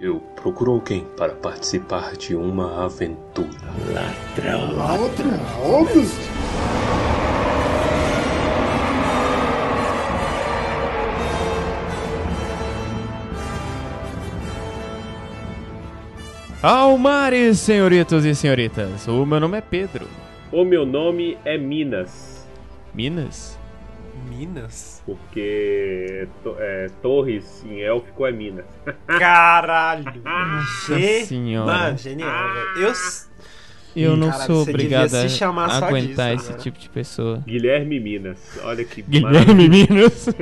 Eu procuro alguém para participar de uma aventura. Ladrão. Ladrões? Almares, senhoritos e senhoritas. O meu nome é Pedro. O meu nome é Minas. Minas? Minas? Porque to- é, Torres em élfico é Minas. Caralho. Nossa Ge- senhora. Mano, genial, velho. Eu. Eu não Caralho, sou obrigado devia se chamar a aguentar disso esse tipo de pessoa. Guilherme Minas. Olha que Guilherme Minas.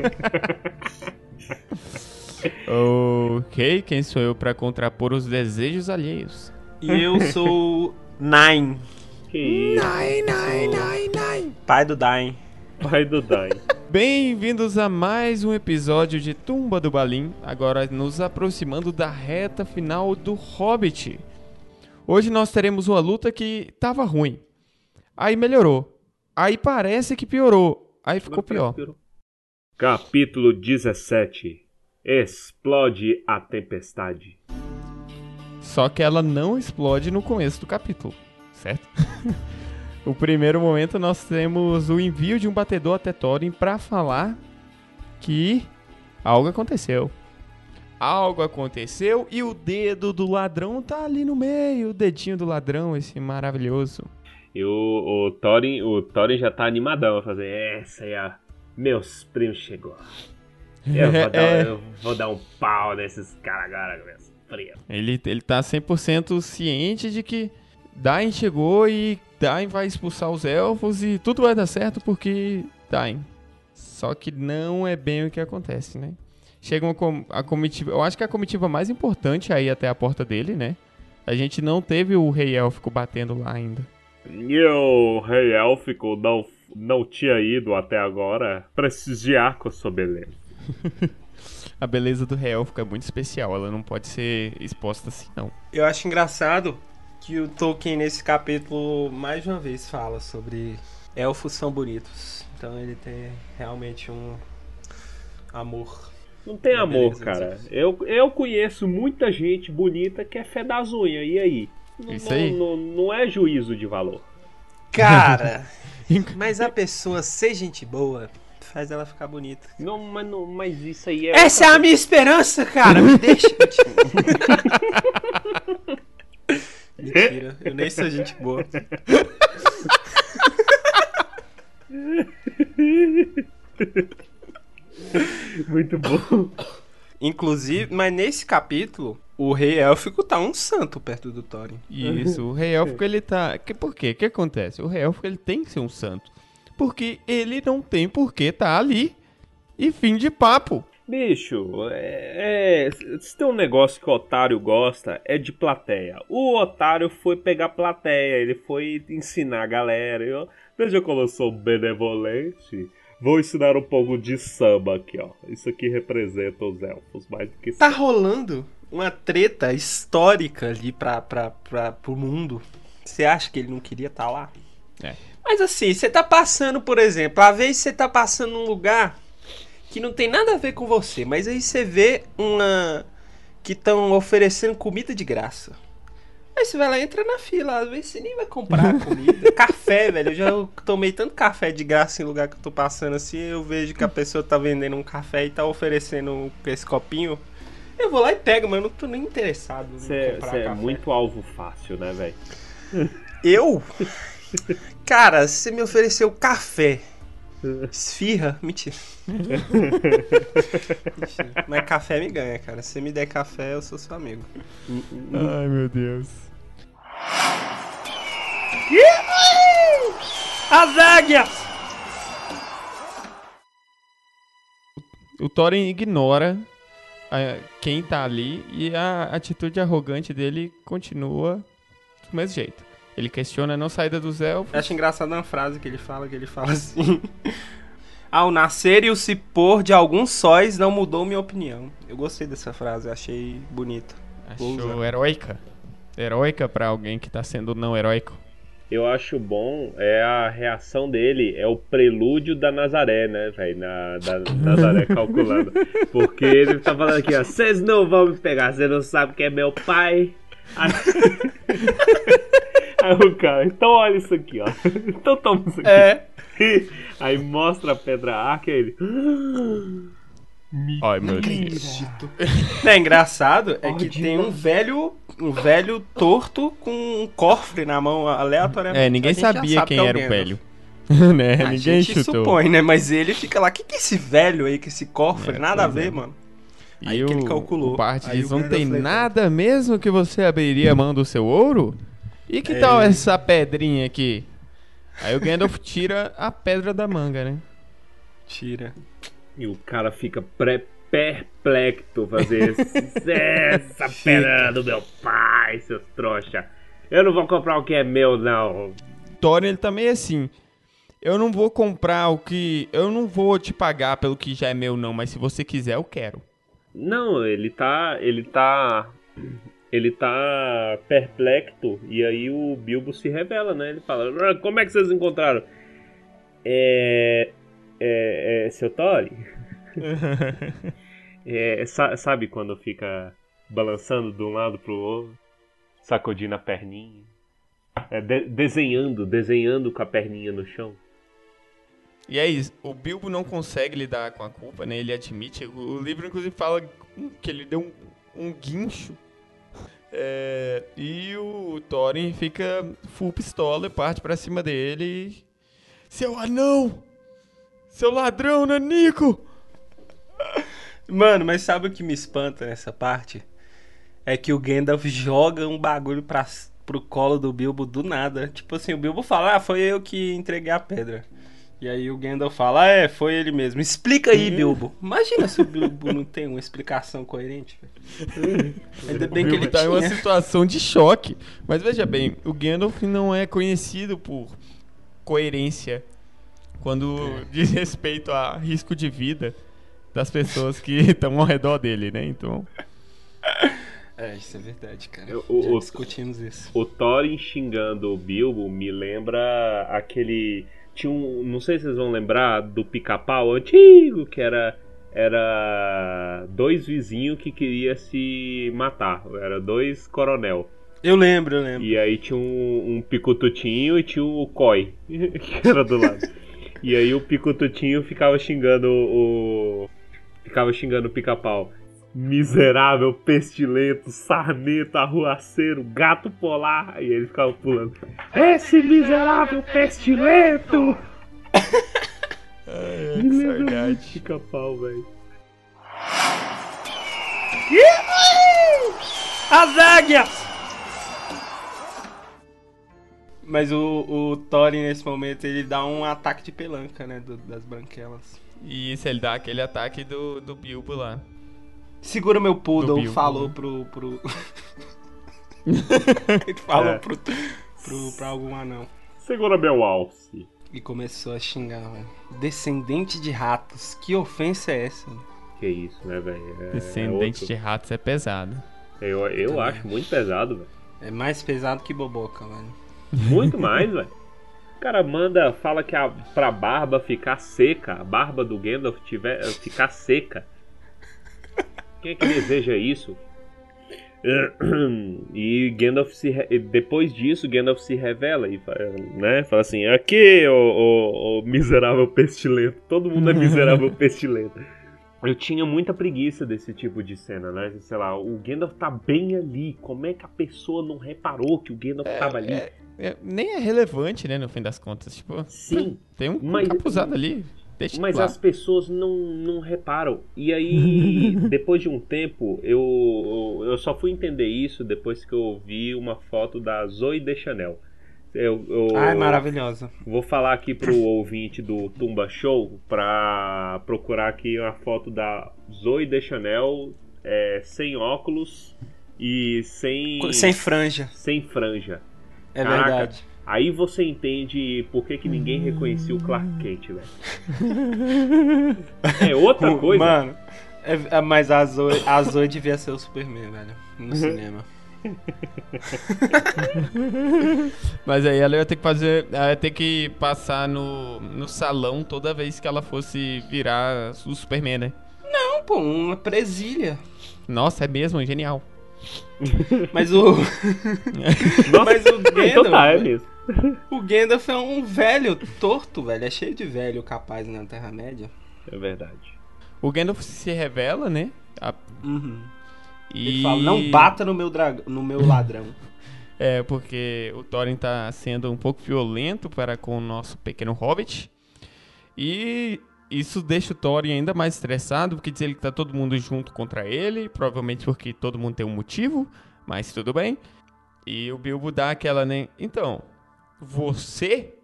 ok, quem sou eu pra contrapor os desejos alheios? E eu sou. Nine. Que isso, Pai do Dain. Pai do Dain. Bem-vindos a mais um episódio de Tumba do Balim, agora nos aproximando da reta final do Hobbit. Hoje nós teremos uma luta que tava ruim, aí melhorou, aí parece que piorou, aí ficou pior. Capítulo 17. Explode a tempestade. Só que ela não explode no começo do capítulo, certo? o primeiro momento nós temos o envio de um batedor até Thorin pra falar que algo aconteceu. Algo aconteceu e o dedo do ladrão tá ali no meio, o dedinho do ladrão, esse maravilhoso. E o, o Thorin, o Thorin já tá animadão a fazer essa aí, ó. Meus primos chegou. Eu vou, dar, É. eu vou dar um pau nesses caras agora, meus primos. Ele, ele tá 100% ciente de que Dain chegou e Dain vai expulsar os elfos e tudo vai dar certo porque Dain. Só que não é bem o que acontece, né? Chega uma com- a comitiva, eu acho que é a comitiva mais importante aí até a porta dele, né? A gente não teve o rei élfico batendo lá ainda. E o rei élfico não, não tinha ido até agora prestigiar com a sua beleza. A beleza do rei élfico é muito especial, ela não pode ser exposta assim, não. Eu acho engraçado que o Tolkien, nesse capítulo, mais uma vez fala sobre elfos são bonitos. Então ele tem realmente um amor. Não tem amor, beleza, cara. Eu, eu conheço muita gente bonita que é fé das unhas. E aí? Não- Isso não, aí. Não, não é juízo de valor. Cara, mas a pessoa ser gente boa faz ela ficar bonita. Não, mas, não, mas isso aí é. Essa é a minha esperança, cara. Me deixa. Mentira, eu nem sou gente boa. Muito bom. Inclusive, mas nesse capítulo, o rei élfico tá um santo perto do Thorin. Isso, o rei élfico ele tá. Que, por quê? O que acontece? O rei élfico ele tem que ser um santo. Porque ele não tem por que tá ali. E fim de papo. Bicho, é, é, se tem um negócio que o otário gosta, é de plateia. O otário foi pegar plateia, ele foi ensinar a galera. Eu, veja como eu sou benevolente. Vou ensinar um pouco de samba aqui, ó. Isso aqui representa os elfos, mais do que Tá rolando uma treta histórica ali pra, pra, pra, pro mundo. Você acha que ele não queria estar lá? É. Mas assim, você tá passando, por exemplo, às vezes você tá passando num lugar que não tem nada a ver com você, mas aí você vê uma. que estão oferecendo comida de graça. Aí você vai lá e entra na fila, às vezes você nem vai comprar comida. café, velho. Eu já tomei tanto café de graça em lugar que eu tô passando assim, eu vejo que a pessoa tá vendendo um café e tá oferecendo esse copinho. Eu vou lá e pego, mas eu não tô nem interessado em Você comprar é café. muito alvo fácil, né, velho? Eu? Cara, você me ofereceu café. Esfirra? Mentira. Mentira. Mas café me ganha, cara. Se você me der café, eu sou seu amigo. Ai, meu Deus. As águias! O Thorin ignora a- quem tá ali e a atitude arrogante dele continua do mesmo jeito. Ele questiona a não saída dos elfos. Eu acho engraçado uma frase que ele fala, que ele fala assim... Ao nascer e o se pôr de alguns sóis não mudou minha opinião. Eu gostei dessa frase, achei bonita. Achou heróica. Heróica pra alguém que tá sendo não heróico. eu acho bom é a reação dele, é o prelúdio da Nazaré, né, velho? Na, da Nazaré calculando. Porque ele tá falando aqui, ó, vocês não vão me pegar, você não sabe quem é meu pai. Aí... O cara, então olha isso aqui, ó. Então toma isso aqui. É. Aí mostra a pedra arca e ele. Ai, meu Deus. É engraçado é que tem um velho, um velho torto com um cofre na mão aleatoriamente. É, ninguém sabia sabe quem que é era o velho. né? A Ninguém gente chutou. supõe, né? Mas ele fica lá, o que, que é esse velho aí, com esse cofre? É, Nada a ver, é. mano. E Aí que ele o- calculou. O Aí diz, o não tem nada mesmo que você abriria a mão do seu ouro? E que É. tal essa pedrinha aqui? Aí o Gandalf tira a pedra da manga, né? Tira. E o cara fica pré perplexo fazer essa pedra do meu pai, seus trouxa. Eu não vou comprar o que é meu, não. Thorin, ele também é assim. Eu não vou comprar o que... Eu não vou te pagar pelo que já é meu, não. Mas se você quiser, eu quero. Não, ele tá. Ele tá. Ele tá perplexo. E aí o Bilbo se revela, né? Ele fala: "Ah, Como é que vocês encontraram? É. É. é seu Thorin? É, sa- sabe quando fica balançando de um lado pro outro, sacudindo a perninha, É, de- desenhando, desenhando com a perninha no chão? E é isso. O Bilbo não consegue lidar com a culpa, né? Ele admite. O livro, inclusive, fala que ele deu um, um guincho. É, e o Thorin fica full pistola e parte pra cima dele. e, Seu anão! Seu ladrão, Nanico! Mano, mas sabe o que me espanta nessa parte? É que o Gandalf joga um bagulho pra, pro colo do Bilbo do nada. Tipo assim, o Bilbo fala, ah, foi eu que entreguei a pedra. E aí o Gandalf fala, ah, é, foi ele mesmo. Explica aí, Bilbo. Imagina se o Bilbo não tem uma explicação coerente, velho. Ainda bem o que Bilbo ele tá em uma tinha. situação de choque. Mas veja bem, o Gandalf não é conhecido por coerência quando diz respeito a risco de vida das pessoas que estão ao redor dele, né? Então, É, isso é verdade, cara. Eu- o- Já o- discutimos isso. O Thorin xingando o Bilbo me lembra aquele. Tinha um. Não sei se vocês vão lembrar do pica-pau antigo, que era. Era dois vizinhos que queria se matar. Era dois coronel. Eu lembro, eu lembro. E aí tinha um, um picotutinho e tinha o Coi, que era do lado. E aí o picotutinho ficava xingando o. Ficava xingando o pica-pau. Miserável, pestilento, sarnento, arruaceiro, gato polar. E ele ficava pulando. Esse miserável pestilento! é, Me que lembra muito pica-pau, velho. As águias! Mas o, o Thorin, nesse momento, ele dá um ataque de pelanca, né? do- das branquelas. E se ele dá aquele ataque do, do Bilbo lá. Segura meu poodle, Bilbo, falou né? pro. pro... ele falou É. pro, pro, pra algum anão. Segura meu alce. E começou a xingar, velho. Descendente de ratos, que ofensa é essa? Que isso, né, velho? É- Descendente é de ratos é pesado. Eu, eu acho muito pesado, velho. É mais pesado que boboca, velho. Muito mais, velho. O cara manda, fala que a, pra barba ficar seca, a barba do Gandalf tiver, ficar seca. Quem é que deseja isso? E Gandalf se re- depois disso, Gandalf se revela e fa- né, fala assim: Aqui, ô, ô, ô miserável pestilento. Todo mundo é miserável pestilento. Eu tinha muita preguiça desse tipo de cena, né? Sei lá, o Gandalf tá bem ali. Como é que a pessoa não reparou que o Gandalf tava ali? É, é, nem é relevante, né, no fim das contas. Tipo, Sim. tem um Mas- capuzado ali. Deixa Mas lá. as pessoas não, não reparam. E aí, depois de um tempo, eu, eu só fui entender isso depois que eu vi uma foto da Zoe Deschanel. Eu, eu Ai, maravilhosa. vou falar aqui pro ouvinte do Tumba Show pra procurar aqui uma foto da Zoe Deschanel é, sem óculos e sem, Sem franja. sem franja. É Caraca. verdade. Aí você entende por que, que ninguém reconhecia o Clark Kent, velho. É outra coisa. Mano, é- é- mas a Zoe, a Zoe devia ser o Superman, velho. No cinema. Mas aí ela ia ter que fazer. Ela ia ter que passar no, no salão toda vez que ela fosse virar o Superman, né? Não, pô, uma presilha. Nossa, é mesmo, genial. Mas o. Mas o Então tá, é mesmo. o Gandalf é um velho torto, velho. É cheio de velho capaz na Terra-média. É verdade. O Gandalf se revela, né? A- Uhum. e... Ele fala, não bata no meu, drag... no meu ladrão. É, porque o Thorin tá sendo um pouco violento para com o nosso pequeno hobbit. E isso deixa o Thorin ainda mais estressado, porque diz ele que tá todo mundo junto contra ele, provavelmente porque todo mundo tem um motivo, mas tudo bem. E o Bilbo dá aquela, né? Então, você,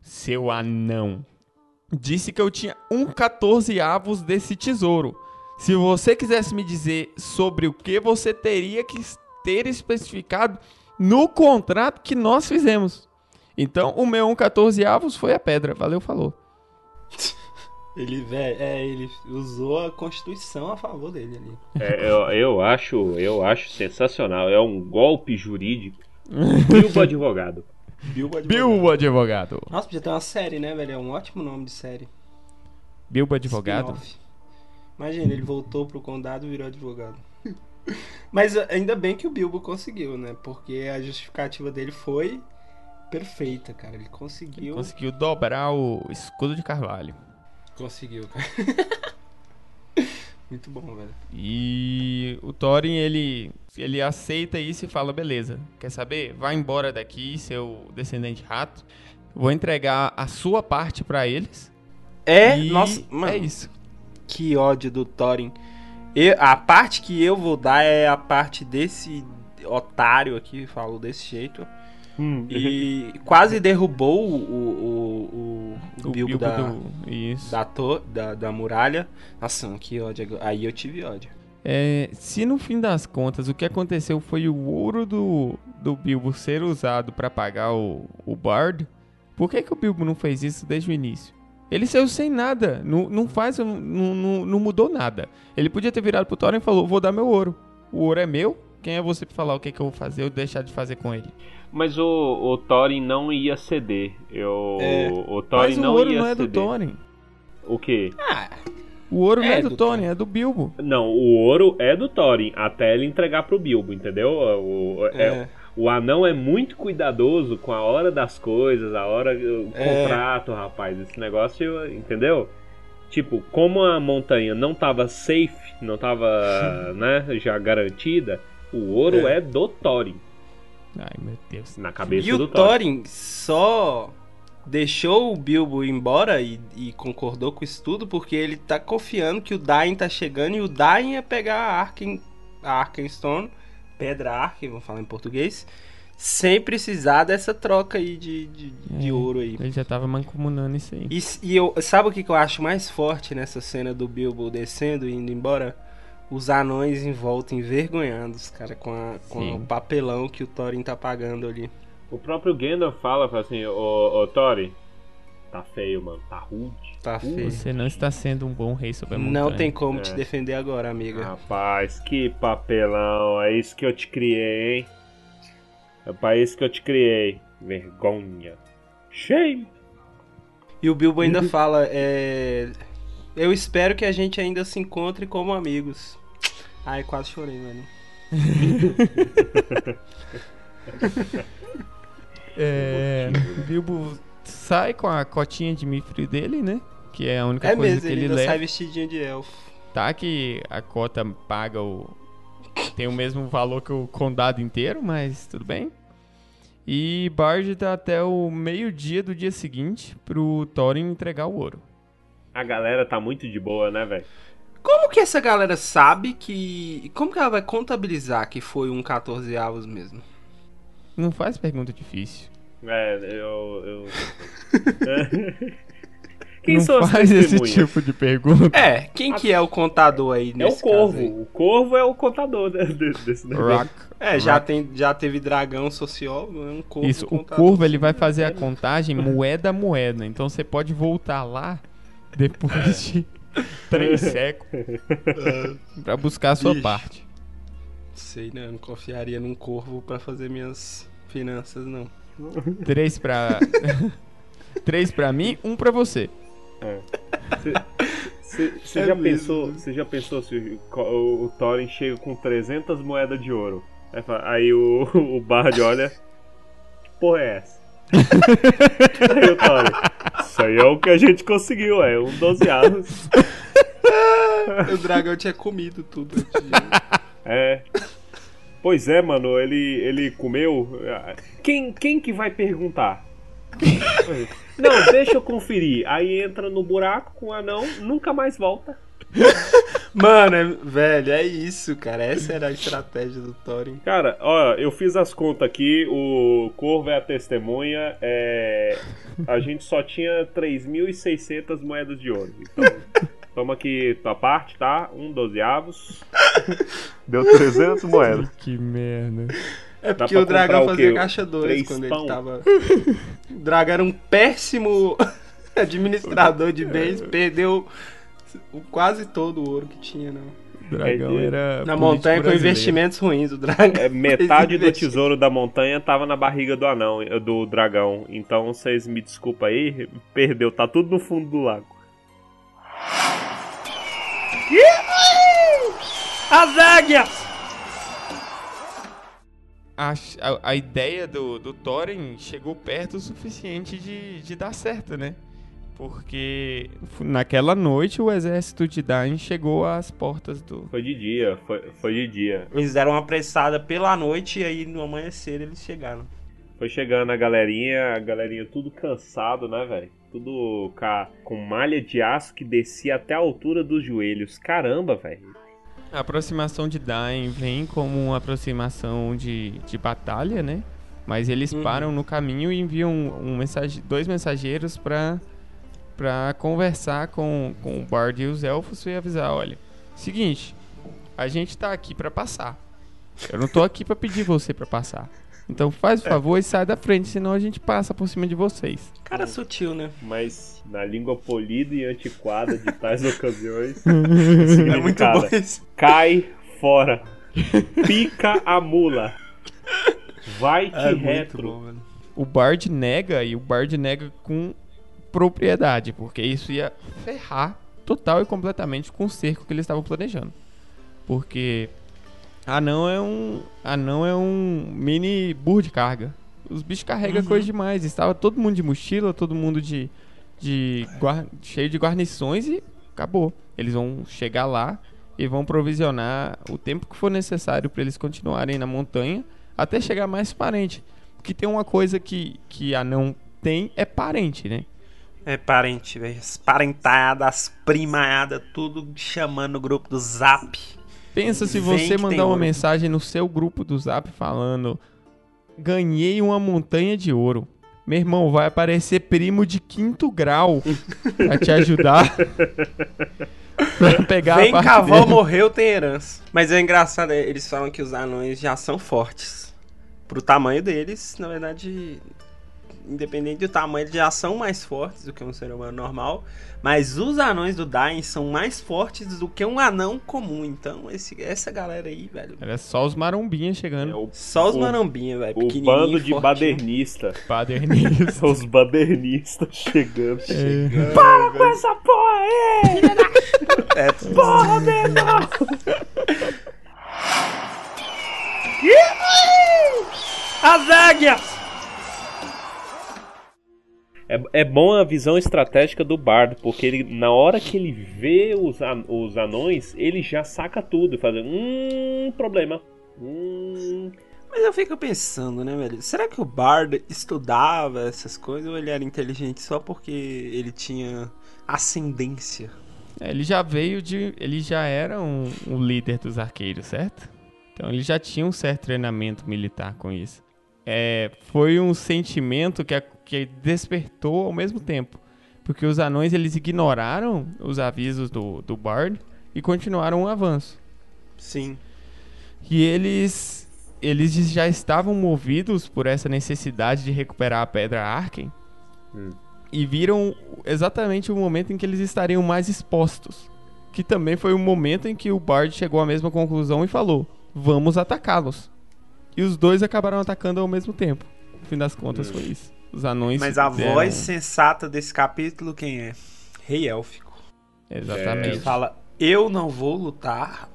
seu anão, disse que eu tinha um 14 avos desse tesouro. Se você quisesse me dizer sobre o que você teria que ter especificado no contrato que nós fizemos. Então, o meu 1 14 avos foi a pedra. Valeu, falou. Ele, velho, é, ele usou a Constituição a favor dele ali. É, eu, eu acho, eu acho sensacional. É um golpe jurídico. Bilbo advogado. Bilbo advogado. Bilbo Advogado. Nossa, podia ter uma série, né, velho? É um ótimo nome de série. Bilbo Advogado. Imagina, ele voltou pro condado e virou advogado. Mas ainda bem que o Bilbo conseguiu, né? Porque a justificativa dele foi perfeita, cara. Ele conseguiu. Conseguiu dobrar o escudo de carvalho. Conseguiu, cara. Muito bom, velho. E o Thorin, ele, ele aceita isso e fala, beleza, quer saber? Vai embora daqui, seu descendente rato. Vou entregar a sua parte pra eles. É, e nossa, mano, é isso. que ódio do Thorin. Eu- a parte que eu vou dar é a parte desse otário aqui, falou desse jeito. E quase derrubou o, o, o, o O Bilbo, Bilbo da, do... Isso. da, to- da, da muralha. Nossa, que ódio. Aí eu tive ódio. É, se no fim das contas o que aconteceu foi o ouro do, do Bilbo ser usado pra pagar o, o Bard, por que, que o Bilbo não fez isso desde o início? Ele saiu sem nada, não, não faz, não, não, não mudou nada. Ele podia ter virado pro Thorin e falou, vou dar meu ouro. O ouro é meu, quem é você pra falar o que, que eu vou fazer ou deixar de fazer com ele? Mas o, o Thorin não ia ceder. Eu, É. O Thorin Mas o não ouro ia não é do ceder. Thorin. O quê? Ah, O ouro não É é do, do Thorin, Thorin. é do Bilbo. Não, o ouro é do Thorin, até ele entregar pro Bilbo, entendeu? O, é- é. o anão é muito cuidadoso com a hora das coisas, a hora, o É. contrato, rapaz. Esse negócio, entendeu? Tipo, como a montanha não tava safe, não tava, né, já garantida, o ouro É. é, do Thorin, Ai, meu Deus. na cabeça E o do Thorin. Thorin só deixou o Bilbo embora e, e concordou com isso tudo porque ele tá confiando que o Dain tá chegando e o Dain ia pegar a Arken, a Arkenstone, Pedra Arken, vamos falar em português, sem precisar dessa troca aí de, de, de É. ouro aí. Ele já tava mancomunando isso aí. E, e eu, sabe o que, que eu acho mais forte nessa cena do Bilbo descendo e indo embora? Os anões em volta, envergonhados, cara, com, a, com o papelão que o Thorin tá pagando ali. O próprio Gandalf fala, fala assim, ô, ô Thorin, tá feio, mano, tá rude. Tá feio. Você não está sendo um bom rei sobre a montanha. Não tem como te É. defender agora, amiga. Rapaz, que papelão, é isso que eu te criei, hein? É pra isso que eu te criei. Vergonha. Shame. E o Bilbo ainda fala, é... Eu espero que a gente ainda se encontre como amigos. Ai, quase chorei, mano. É, Bilbo sai com a cotinha de mifre dele, né? Que é a única É coisa mesmo, que ele ele, leva. sai vestidinho de elfo. Tá que a cota paga o. Tem o mesmo valor que o condado inteiro, mas tudo bem. E Bard dá até o meio-dia do dia seguinte pro Thorin entregar o ouro. A galera tá muito de boa, né, velho? Como que essa galera sabe que... Como que ela vai contabilizar que foi um 14 avos mesmo? Não faz pergunta difícil. É, eu. eu... Quem não são faz esse tipo de pergunta. É, quem que é o contador aí É nesse o caso aí? Corvo. O Corvo é o contador de- desse negócio. Rock. É, já, Rock. tem, já teve dragão sociólogo, é um corvo Isso, o curvo ele vai fazer a contagem moeda a moeda. Então você pode voltar lá depois de três séculos pra buscar a sua Ixi. parte. Sei, né? Eu não confiaria num corvo pra fazer minhas finanças, não. Três pra. Três pra mim, um pra você. Você É já mesmo. pensou, você já pensou se o, o, o Thorin chega com 300 moedas de ouro? Aí, aí o, o Bard olha, que porra é essa? Aí isso aí é o que a gente conseguiu, é um 12 avos. o dragão tinha comido tudo. É. Pois é, mano, ele, ele comeu. Quem, quem que vai perguntar? Não, deixa eu conferir. Aí entra no buraco com o anão, nunca mais volta. Mano, é- velho, é isso, cara. Essa era a estratégia do Thorin. Cara, ó, eu fiz as contas aqui, o Corvo é a testemunha, é... a gente só tinha 3.600 moedas de ouro. Então, toma aqui tua parte, tá? Um dozeavos. Deu 300 moedas. Que merda. É porque o dragão o fazia quê? caixa 2 Três quando pão? ele tava. O dragão era um péssimo administrador de bens, perdeu o- quase todo o ouro que tinha, não. O dragão É, era. Na montanha com brasileiro. investimentos ruins, o dragão. É, metade do tesouro da montanha tava na barriga do anão, do dragão. Então vocês me desculpa aí, perdeu, tá tudo no fundo do lago. As águias! A, a, a ideia do, do Thorin chegou perto o suficiente de, de dar certo, né? Porque naquela noite o exército de Dain chegou às portas do. Foi de dia, foi, foi de dia. Eles deram uma apressada pela noite e aí no amanhecer eles chegaram. Foi chegando a galerinha, a galerinha tudo cansado, né, velho? Tudo com malha de aço que descia até a altura dos joelhos. Caramba, velho. A aproximação de Dain vem como uma aproximação de, de batalha, né? Mas eles Uhum. param no caminho e enviam um mensage, dois mensageiros pra, pra conversar com, com o Bard e os elfos e avisar: olha, seguinte, a gente tá aqui pra passar. Eu não tô aqui pra pedir você pra passar. Então faz o favor e sai da frente, senão a gente passa por cima de vocês. Cara sutil, né? Mas na língua polida e antiquada de tais ocasiões, É muito bom isso. cai fora. Pica a mula. Vai-te É muito retro. bom, o Bard nega e o Bard nega com propriedade, porque isso ia ferrar total e completamente com o cerco que eles estavam planejando. Porque anão é um anão é um mini burro de carga. Os bichos carregam Uhum. coisa demais. Estava todo mundo de mochila, todo mundo de, de cheio de guarnições e acabou. Eles vão chegar lá e vão provisionar o tempo que for necessário para eles continuarem na montanha até chegar mais parente. Porque tem uma coisa que, que anão tem, é parente, né? É parente, velho. As parentadas, as primaiadas, tudo chamando o grupo do Zap. Pensa se Vem você mandar uma ouro. mensagem no seu grupo do Zap falando: Ganhei uma montanha de ouro. Meu irmão, vai aparecer primo de quinto grau pra te ajudar. pra pegar Vem a dele. morreu, tem herança. Mas é engraçado, é, eles falam que os anões já são fortes. Pro tamanho deles, na verdade, independente do tamanho, eles já são mais fortes do que um ser humano normal. Mas os anões do Dain são mais fortes do que um anão comum. Então, esse, essa galera aí, velho. Era só os marombinhas É chegando. o, Só os marambinha, velho. o bando de badernista. Badernista. Os badernistas chegando. É. Para com essa porra aí! É, Porra, menor! As águias! É, é bom a visão estratégica do bardo, porque ele, na hora que ele vê os, an- os anões, ele já saca tudo, fazendo hum, problema. Hum, Mas eu fico pensando, né, velho? Será que o Bard estudava essas coisas ou ele era inteligente só porque ele tinha ascendência? É, Ele já veio de. Ele já era um, um líder dos arqueiros, certo? Então ele já tinha um certo treinamento militar com isso. É, foi um sentimento que, a- que despertou ao mesmo tempo. Porque os anões eles ignoraram os avisos do, do Bard e continuaram o avanço. Sim. E eles. Eles já estavam movidos por essa necessidade de recuperar a pedra Arken. Hum. E viram exatamente o momento em que eles estariam mais expostos. Que também foi o momento em que o Bard chegou à mesma conclusão e falou: vamos atacá-los. E os dois acabaram atacando ao mesmo tempo. No fim das contas foi isso. Os anões. Mas a deram- voz sensata desse capítulo, quem é? Rei Élfico. Exatamente. Ele fala: Eu não vou lutar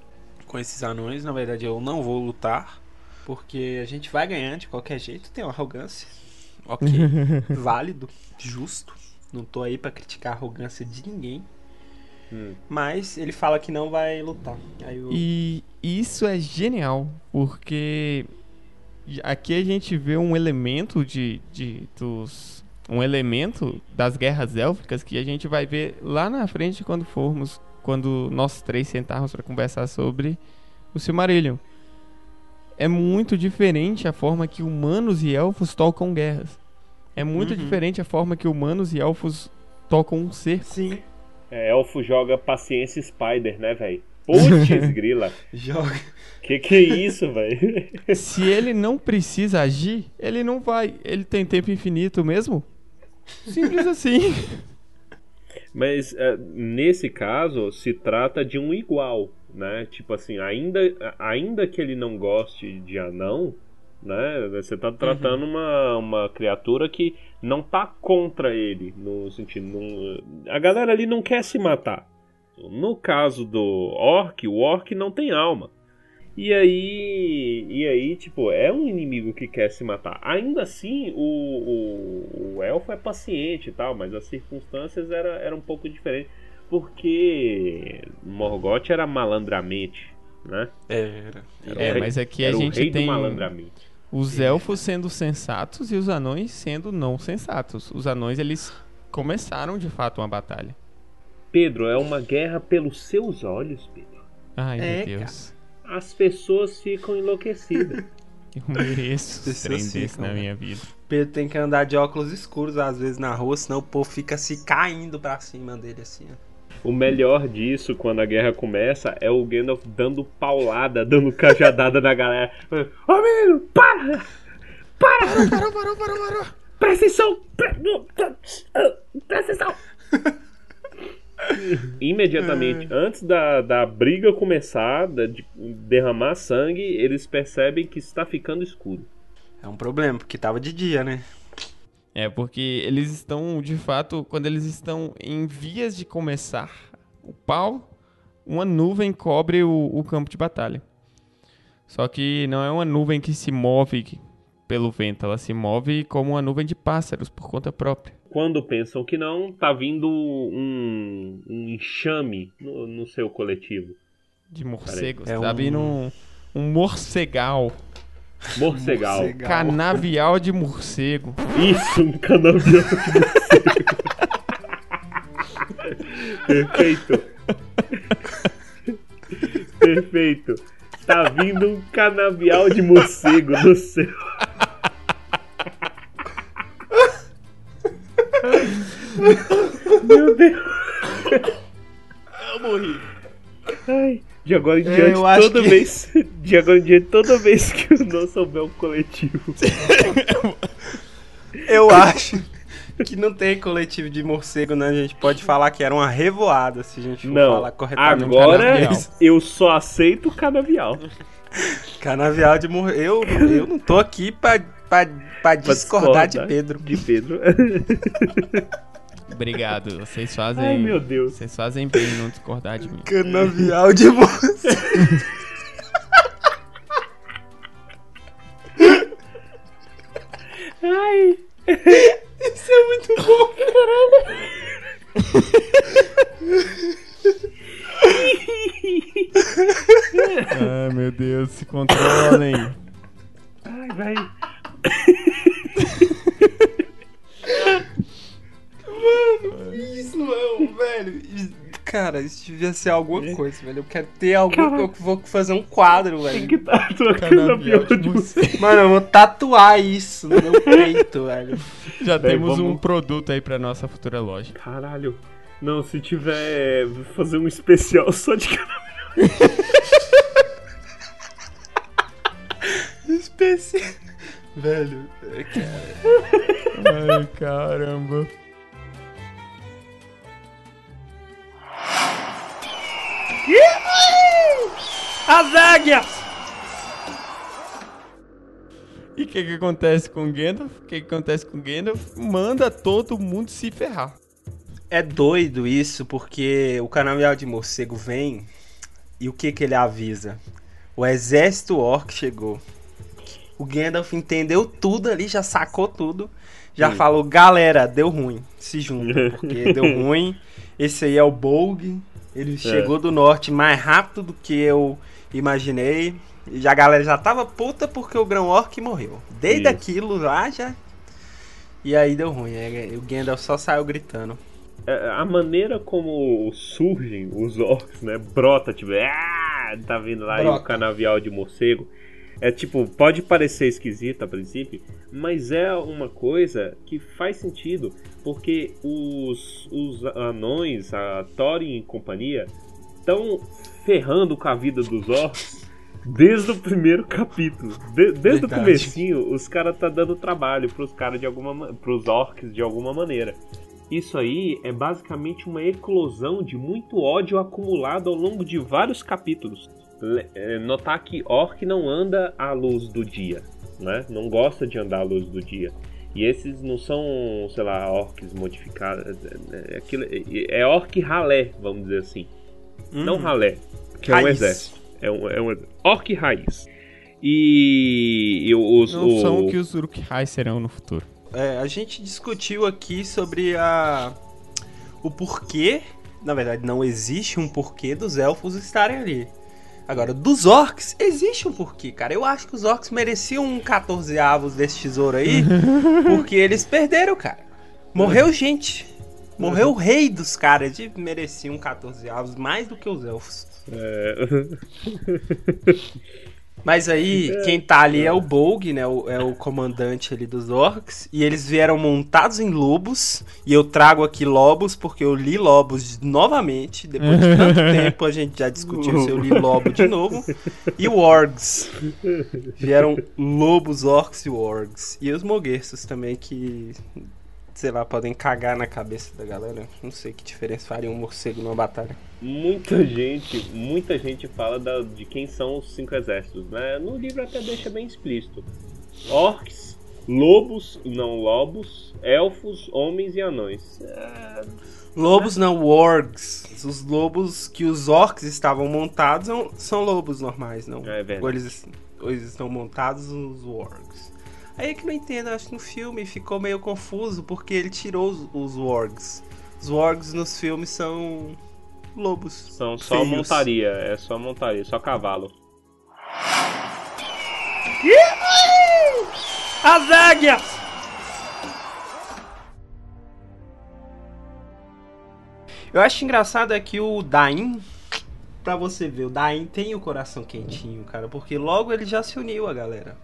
com esses anões. Na verdade, eu não vou lutar. Porque a gente vai ganhar de qualquer jeito. Tem uma arrogância. Ok. válido. Justo. Não tô aí pra criticar a arrogância de ninguém. Hum. Mas ele fala que não vai lutar. Aí o... E isso é genial, porque aqui a gente vê um elemento de, de dos um elemento das guerras élficas que a gente vai ver lá na frente quando formos quando nós três sentarmos para conversar sobre o Silmarillion. É muito diferente a forma que humanos e elfos tocam guerras. É muito Uhum. diferente a forma que humanos e elfos tocam um cerco. Sim. É, elfo joga paciência Spider, né, velho? Putz, grila. Joga. Que que é isso, velho? Se ele não precisa agir, ele não vai. Ele tem tempo infinito mesmo? Simples assim. Mas é, nesse caso se trata de um igual, né? Tipo assim, ainda, ainda que ele não goste de anão, né? Você tá tratando uma, uma criatura que não tá contra ele, no sentido, não- a galera ali não quer se matar. No caso do orc, o orc não tem alma. E aí, e aí, tipo, é um inimigo que quer se matar. Ainda assim, o, o, o elfo é paciente e tal, mas as circunstâncias eram era um pouco diferentes. Porque Morgoth era malandramente, né? Era. Era o É, rei- mas aqui a era o gente rei tem do malandramente. os elfos sendo sensatos e os anões sendo não sensatos. Os anões, eles começaram de fato uma batalha. Pedro, é uma guerra pelos seus olhos, Pedro. Ai, É, meu Deus. As pessoas ficam enlouquecidas. Eu mereço desse na né? minha vida. Pedro tem que andar de óculos escuros às vezes na rua, senão o povo fica se caindo pra cima dele assim, ó. O melhor disso, quando a guerra começa, é o Gandalf dando paulada, dando cajadada na galera. Ô menino, para! Para! Parou, parou, parou, parou. Presta atenção! Presta atenção! Imediatamente antes da, da briga começar, da- de derramar sangue, eles percebem que está ficando escuro. É um problema, porque tava de dia, né? É, porque eles estão, de fato, quando eles estão em vias de começar o pau, uma nuvem cobre o, o campo de batalha. Só que não é uma nuvem que se move pelo vento, ela se move como uma nuvem de pássaros por conta própria. Quando pensam que não, tá vindo um, um enxame no, no seu coletivo. De morcegos, É tá um- vindo um, um morcegal, Morcegal. Morcegal. canavial de morcego. Isso, um canavial de morcego. Perfeito. Perfeito. Tá vindo um canavial de morcego no céu. Meu Deus. Eu morri. Ai, de agora em É, diante, toda que- vez. De agora em diante, toda vez que eu não souber um coletivo. Eu acho que não tem coletivo de morcego, né? A gente pode falar que era uma revoada, se a gente for Não, falar corretamente. agora canavial. eu só aceito o canavial. Canavial de morcego. Eu, eu não tô aqui pra, pra, pra discordar de discordar. Pedro. De Pedro. Obrigado, vocês fazem. Ai, meu Deus. Vocês fazem bem em não discordar de mim. Canavial de morcego. Ai. Isso é muito bom, Ai, meu Deus, se controlem. Ai, vai. Velho. Cara, isso devia ser alguma coisa, velho. Eu quero ter algum. Eu vou fazer um quadro, Tem velho. que tá tua Canavial de morcego. Mano, eu vou tatuar isso no meu peito, velho. Já Bem, temos vamos- um produto aí pra nossa futura loja. Caralho. Não, se tiver. Fazer um especial só de canavial. Especial. Velho, é que- Ai, caramba. As águias! E o que, que acontece com o Gandalf? O que, que acontece com o Gandalf? Manda todo mundo se ferrar. É doido isso, porque o canavial de morcego vem e o que que ele avisa? O exército orc chegou. O Gandalf entendeu tudo ali, já sacou tudo. Já Sim. falou, galera, deu ruim. Se junta, porque deu ruim. Esse aí é o Bolg. Ele chegou do norte mais rápido do que eu imaginei. E a galera já tava puta porque o Grão Orc morreu. Desde Isso. aquilo lá já. E aí deu ruim. aí o Gandalf só saiu gritando. É, A maneira como surgem os orcs, né? Brota, tipo, ah, tá vindo lá e o canavial de morcego. É tipo, pode parecer esquisito a princípio, mas é uma coisa que faz sentido, porque os, os anões, a Thorin e companhia, estão ferrando com a vida dos orcs desde o primeiro capítulo. De- desde o Verdade. comecinho, os caras tá dando trabalho pros caras de alguma ma- pros orcs de alguma maneira. Isso aí é basicamente uma eclosão de muito ódio acumulado ao longo de vários capítulos. É, Notar que orc não anda à luz do dia, né? Não gosta de andar à luz do dia. E esses não são, sei lá, orcs modificados. É, é, aquilo- é- é orc ralé, vamos dizer assim. Não Hum. ralé, que é um Raiz. exército. É um, é um orc raiz. E, e os. Não o- são o que os Uruk-hai serão no futuro. É, a gente discutiu aqui sobre a o porquê, na verdade não existe um porquê dos elfos estarem ali. Agora, dos orcs, existe um porquê, cara. Eu acho que os orcs mereciam um 14 avos desse tesouro aí, porque eles perderam, cara. Morreu gente. Morreu o rei dos caras. Eles mereciam um 14 avos mais do que os elfos. é, Mas aí, quem tá ali é o Bolg, né? O- é o comandante ali dos orcs. E eles vieram montados em lobos. E eu trago aqui lobos, porque eu li lobos novamente. Depois de tanto tempo, a gente já discutiu se eu li lobo de novo. E wargs. Vieram lobos, orcs e wargs. E os moguerços também, que... Sei lá, podem cagar na cabeça da galera. Não sei que diferença faria um morcego numa batalha. muita gente, muita gente fala da- de quem são os cinco exércitos, né? No livro até deixa bem explícito. Orcs, lobos, não lobos, elfos, homens e anões. É, Lobos não, wargs. Os lobos que os orcs estavam montados são, são lobos normais, não. É verdade. Ou eles, ou eles estão montados os wargs. Aí é que não entendo, acho que no filme ficou meio confuso porque ele tirou os, os wargs. Os wargs nos filmes são lobos. são só Feios. montaria, é só montaria, só cavalo. As águias! Eu acho engraçado é que o Dain, pra você ver, o Dain tem o coração quentinho, cara, porque logo ele já se uniu a galera.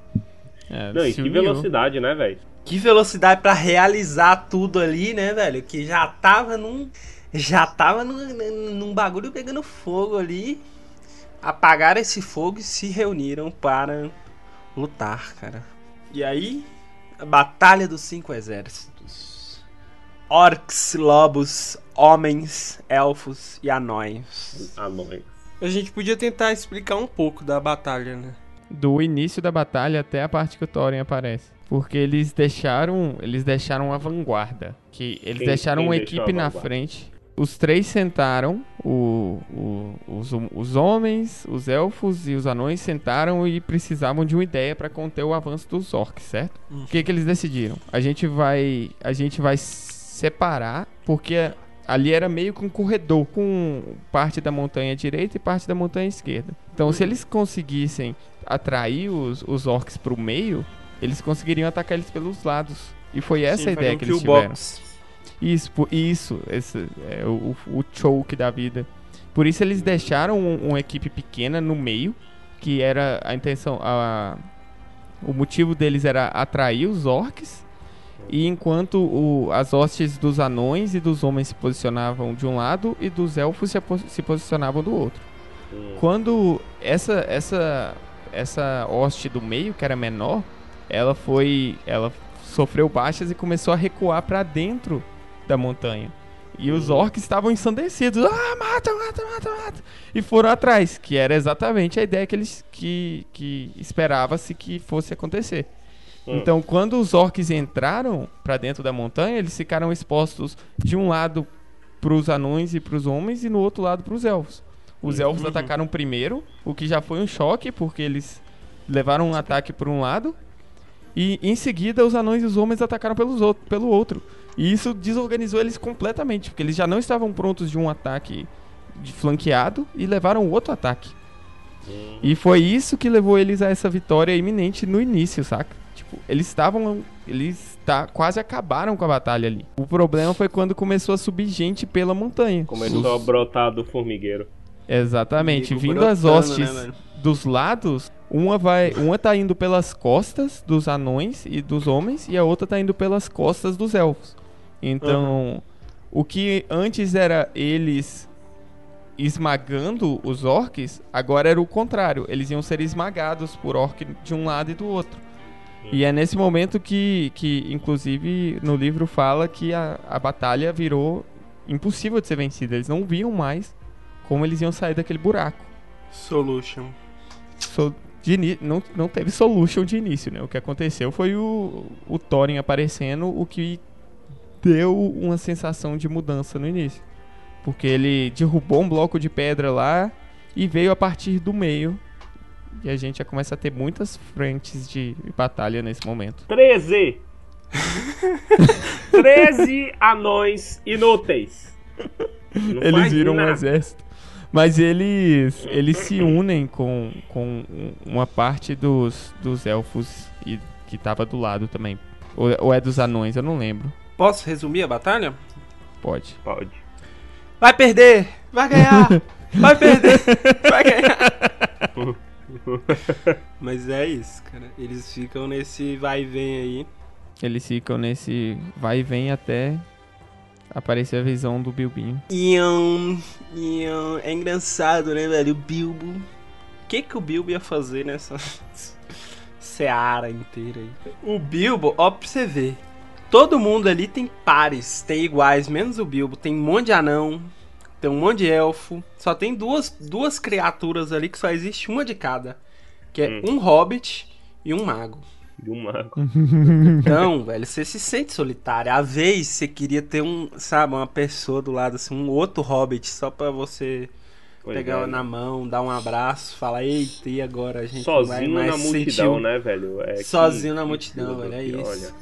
É, Não, e que velocidade, né, velho? Que velocidade pra realizar tudo ali, né, velho? Que já tava num. Já tava num, num bagulho pegando fogo ali. Apagaram esse fogo e se reuniram para lutar, cara. E aí, a Batalha dos Cinco Exércitos: Orcs, lobos, homens, elfos e anões. Anões. A gente podia tentar explicar um pouco da batalha, né? Do início da batalha até a parte que o Thorin aparece. Porque eles deixaram. Eles deixaram a vanguarda. Que eles Quem- deixaram quem uma equipe na frente. Os três sentaram. O, o- os, os homens, os elfos e os anões sentaram e precisavam de uma ideia para conter o avanço dos orcs, certo? O que, que eles decidiram? A gente vai. A gente vai separar. Porque ali era meio que um corredor com parte da montanha direita e parte da montanha esquerda. Então, se eles conseguissem atrair os, os orcs pro meio, eles conseguiriam atacar eles pelos lados. E foi essa a ideia que eles tiveram. Isso, por- isso, esse é o, o choke da vida. Por isso eles deixaram um- uma equipe pequena no meio, que era a intenção, a, o motivo deles era atrair os orcs. E enquanto o- as hostes dos anões e dos homens se posicionavam de um lado e dos elfos se, se posicionavam do outro. Quando essa essa essa hoste do meio, que era menor, ela foi ela sofreu baixas e começou a recuar para dentro da montanha. E os orcs estavam ensandecidos. Ah, mata, mata, mata, mata. E foram atrás, que era exatamente a ideia que eles que, que esperava-se que fosse acontecer. Hum. Então, quando os orcs entraram pra dentro da montanha, eles ficaram expostos de um lado pros anões e pros homens e no outro lado pros elfos. Os elfos Uhum. atacaram primeiro, o que já foi um choque, porque eles levaram um ataque por um lado. E em seguida, os anões e os homens atacaram pelos outro, pelo outro. E isso desorganizou eles completamente, porque eles já não estavam prontos de um ataque de flanqueado e levaram outro ataque. E foi isso que levou eles a essa vitória iminente no início, saca? Tipo, eles estavam. Eles tá, quase acabaram com a batalha ali. O problema foi quando começou a subir gente pela montanha. Começou a brotar do formigueiro. Exatamente. Vindo as hostes né, dos lados, uma vai. Uma tá indo pelas costas dos anões e dos homens, e a outra tá indo pelas costas dos elfos. Então, o que antes era eles esmagando os orcs, agora era o contrário. Eles iam ser esmagados por orc de um lado e do outro. E é nesse momento que, que inclusive, no livro fala que a, a batalha virou impossível de ser vencida. Eles não viam mais como eles iam sair daquele buraco. Solution. So- de não, não teve solution de início, né? O que aconteceu foi o, o Thorin aparecendo, o que deu uma sensação de mudança no início. Porque ele derrubou um bloco de pedra lá e veio a partir do meio. E a gente já começa a ter muitas frentes de batalha nesse momento. 13! 13 anões inúteis. Não eles viram um exército. Mas eles, eles se unem com, com um- uma parte dos, dos elfos e, que tava do lado também. Ou, ou é dos anões, eu não lembro. Posso resumir a batalha? Pode. Pode. Vai perder! Vai ganhar! Vai perder! Vai ganhar! Mas é isso, cara. Eles ficam nesse vai e vem aí. Eles ficam nesse vai e vem até aparecer a visão do Bilbinho. Iam, iam. É engraçado, né, velho? O Bilbo. O que, que o Bilbo ia fazer nessa seara inteira aí? O Bilbo, ó, pra você ver. Todo mundo ali tem pares, tem iguais, menos o Bilbo. Tem um monte de anão, tem um monte de elfo. Só tem duas, duas criaturas ali que só existe uma de cada. Que é um hobbit e um mago. De um mago. Então, velho, você se sente solitário. À vez você queria ter um, sabe, uma pessoa do lado, assim, um outro hobbit, só pra você Pois pegar é. na mão, dar um abraço, falar, eita, e agora a gente vai Sozinho mais na multidão, o- né, velho? É que- Sozinho na que multidão, tudo velho, é isso.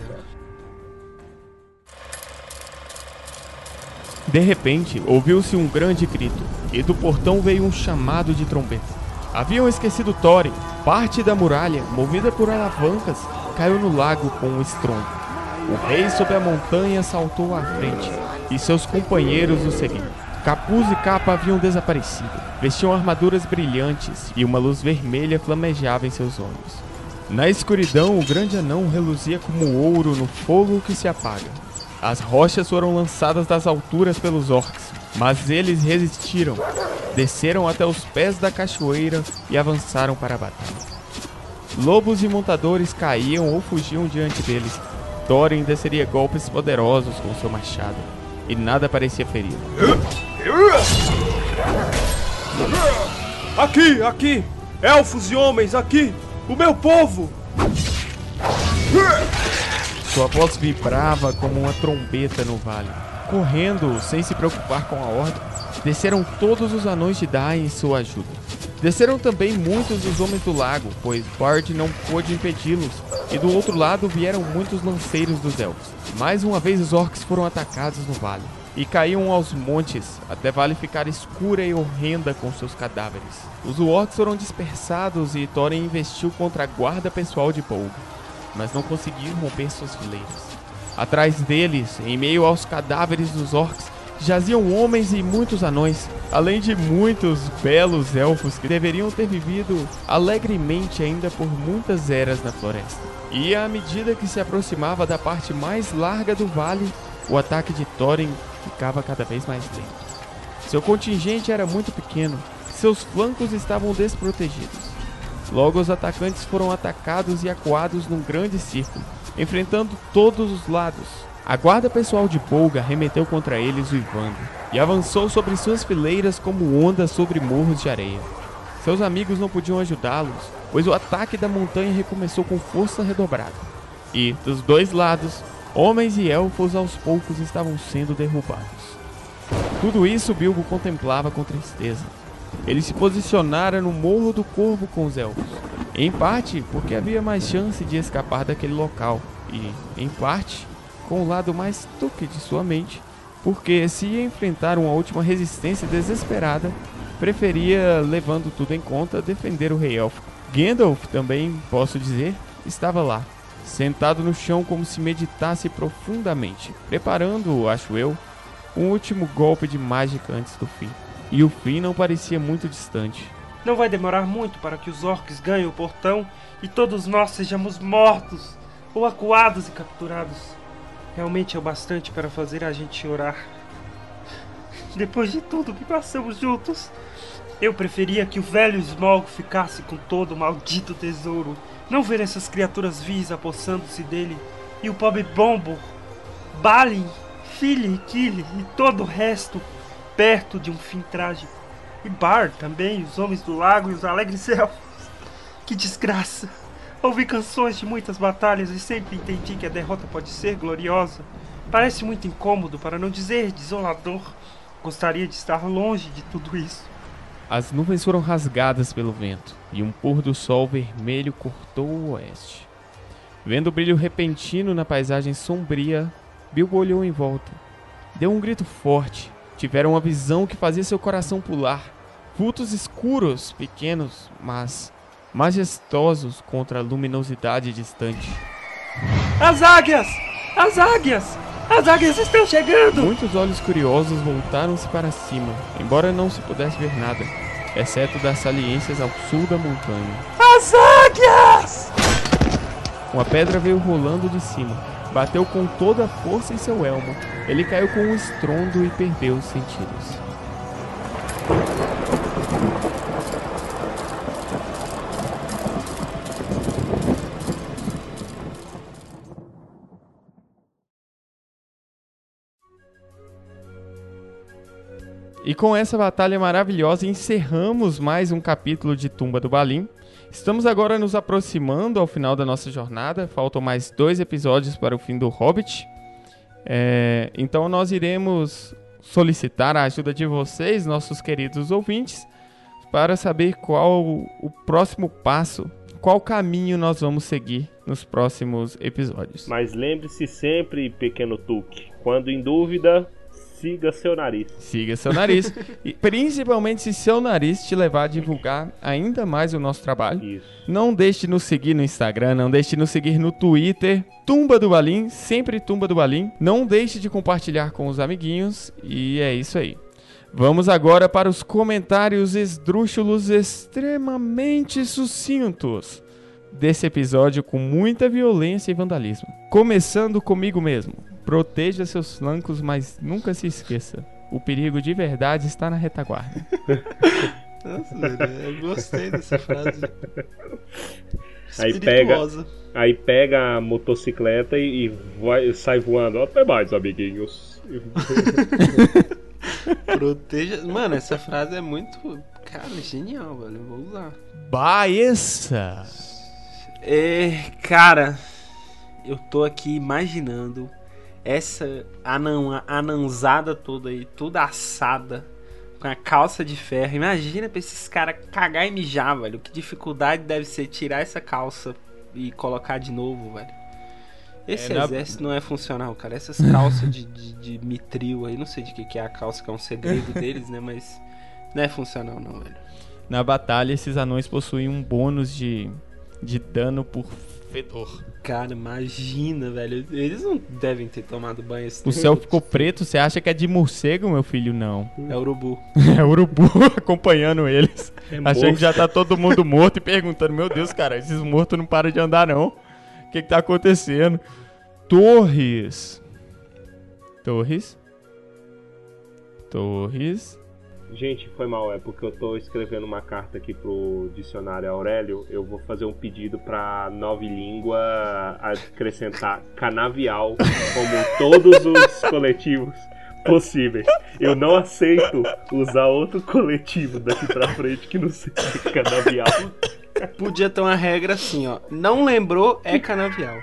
De repente, ouviu-se um grande grito, e do portão veio um chamado de trombeta. Haviam esquecido Thorin. Parte da muralha, movida por alavancas, caiu no lago com um estrondo. O rei sobre a montanha saltou à frente, e seus companheiros o seguiram. Capuz e capa haviam desaparecido. Vestiam armaduras brilhantes, e uma luz vermelha flamejava em seus olhos. Na escuridão, o grande anão reluzia como ouro no fogo que se apaga. As rochas foram lançadas das alturas pelos orcs, mas eles resistiram. Desceram até os pés da cachoeira e avançaram para a batalha. Lobos e montadores caíam ou fugiam diante deles. Thorin desceria golpes poderosos com seu machado, e nada parecia ferido. Aqui, aqui! Elfos e homens, aqui! O meu povo! Sua voz vibrava como uma trombeta no vale. Correndo, sem se preocupar com a ordem, desceram todos os anões de Dai em sua ajuda. Desceram também muitos dos homens do lago, pois Bard não pôde impedi-los, e do outro lado vieram muitos lanceiros dos elfos. Mais uma vez os orcs foram atacados no vale, e caíam aos montes, até vale ficar escura e horrenda com seus cadáveres. Os orcs foram dispersados e Thorin investiu contra a guarda pessoal de Bolg mas não conseguiram romper suas fileiras. Atrás deles, em meio aos cadáveres dos orcs, jaziam homens e muitos anões, além de muitos belos elfos que deveriam ter vivido alegremente ainda por muitas eras na floresta. E à medida que se aproximava da parte mais larga do vale, o ataque de Thorin ficava cada vez mais lento. Seu contingente era muito pequeno, seus flancos estavam desprotegidos. Logo, os atacantes foram atacados e acuados num grande círculo, enfrentando todos os lados. A guarda pessoal de Bolga remeteu contra eles uivando e avançou sobre suas fileiras como ondas sobre morros de areia. Seus amigos não podiam ajudá-los, pois o ataque da montanha recomeçou com força redobrada. E, dos dois lados, homens e elfos aos poucos estavam sendo derrubados. Tudo isso Bilbo contemplava com tristeza. Ele se posicionara no Morro do Corvo com os elfos, em parte porque havia mais chance de escapar daquele local, e, em parte, com o lado mais tuque de sua mente, porque se ia enfrentar uma última resistência desesperada, preferia, levando tudo em conta, defender o rei élfico. Gandalf, também posso dizer, estava lá, sentado no chão como se meditasse profundamente, preparando, acho eu, um último golpe de mágica antes do fim. E o fim não parecia muito distante. Não vai demorar muito para que os orcs ganhem o portão e todos nós sejamos mortos ou acuados e capturados. Realmente é o bastante para fazer a gente chorar. Depois de tudo que passamos juntos, eu preferia que o velho Smog ficasse com todo o maldito tesouro. Não ver essas criaturas vis apossando-se dele e o pobre Bombo, Balin, Philly, Killy e todo o resto perto de um fim trágico. E Bar também, os homens do lago e os alegres elfos. Que desgraça! Ouvi canções de muitas batalhas e sempre entendi que a derrota pode ser gloriosa. Parece muito incômodo, para não dizer desolador. Gostaria de estar longe de tudo isso. As nuvens foram rasgadas pelo vento e um pôr do sol vermelho cortou o oeste. Vendo o brilho repentino na paisagem sombria, Bilbo olhou em volta. Deu um grito forte. Tiveram uma visão que fazia seu coração pular. Vultos escuros, pequenos, mas majestosos contra a luminosidade distante. As águias! As águias! As águias estão chegando! Muitos olhos curiosos voltaram-se para cima, embora não se pudesse ver nada, exceto das saliências ao sul da montanha. As águias! Uma pedra veio rolando de cima, bateu com toda a força em seu elmo. Ele caiu com um estrondo e perdeu os sentidos. E com essa batalha maravilhosa encerramos mais um capítulo de Tumba do Balim. Estamos agora nos aproximando ao final da nossa jornada. Faltam mais dois episódios para o fim do Hobbit. É, então nós iremos solicitar a ajuda de vocês, nossos queridos ouvintes, para saber qual o próximo passo, qual caminho nós vamos seguir nos próximos episódios. Mas lembre-se sempre, pequeno Tuque, quando em dúvida, siga seu nariz. Siga seu nariz. e principalmente se seu nariz te levar a divulgar ainda mais o nosso trabalho. Isso. Não deixe de nos seguir no Instagram, não deixe de nos seguir no Twitter. Tumba do Balim, sempre Tumba do Balim. Não deixe de compartilhar com os amiguinhos. E é isso aí. Vamos agora para os comentários esdrúxulos extremamente sucintos desse episódio com muita violência e vandalismo. Começando comigo mesmo. Proteja seus flancos, mas nunca se esqueça. O perigo de verdade está na retaguarda. Nossa, velho, eu gostei dessa frase. Aí pega, aí pega a motocicleta e, e vai, sai voando. Até mais, amiguinhos. Proteja. Mano, essa frase é muito. Cara, genial, velho. Eu vou usar. Baessa! É, cara, eu tô aqui imaginando essa anã, ananzada toda aí, toda assada, com a calça de ferro. Imagina pra esses caras cagar e mijar, velho. Que dificuldade deve ser tirar essa calça e colocar de novo, velho. Esse É, na- exército não é funcional, cara. Essas calças de, de, de mitril aí, não sei de que, que é a calça, que é um segredo deles, né? Mas não é funcional, não, velho. Na batalha, esses anões possuem um bônus de, de dano por fedor. Cara, imagina, velho. Eles não devem ter tomado banho esse O céu ficou preto, você acha que é de morcego, meu filho? Não. É urubu. É urubu acompanhando eles. É Achando morto. que já tá todo mundo morto e perguntando: Meu Deus, cara, esses mortos não param de andar, não. O que, que tá acontecendo? Torres. Torres. Torres. Gente, foi mal, é porque eu tô escrevendo uma carta aqui pro dicionário Aurélio. Eu vou fazer um pedido pra nova língua acrescentar canavial como todos os coletivos possíveis. Eu não aceito usar outro coletivo daqui pra frente que não seja canavial. Podia ter uma regra assim, ó. Não lembrou, é canavial.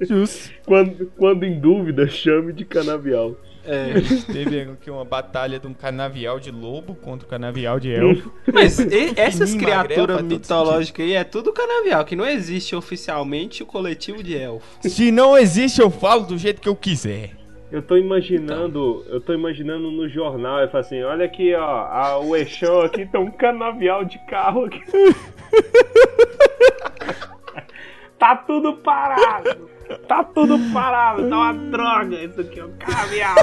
Justo. Quando, quando em dúvida, chame de canavial. É. Teve aqui uma batalha de um canavial de lobo contra o canavial de elfo. Mas e- essas criaturas mitológicas aí é tudo canavial, que não existe oficialmente o coletivo de elfos. Se não existe, eu falo do jeito que eu quiser. Eu tô imaginando, eu tô imaginando no jornal, ele fala assim, olha aqui, ó, a, o eixão aqui tem um canavial de carro aqui. tá tudo parado. Tá tudo parado, tá uma droga isso aqui, um canavial.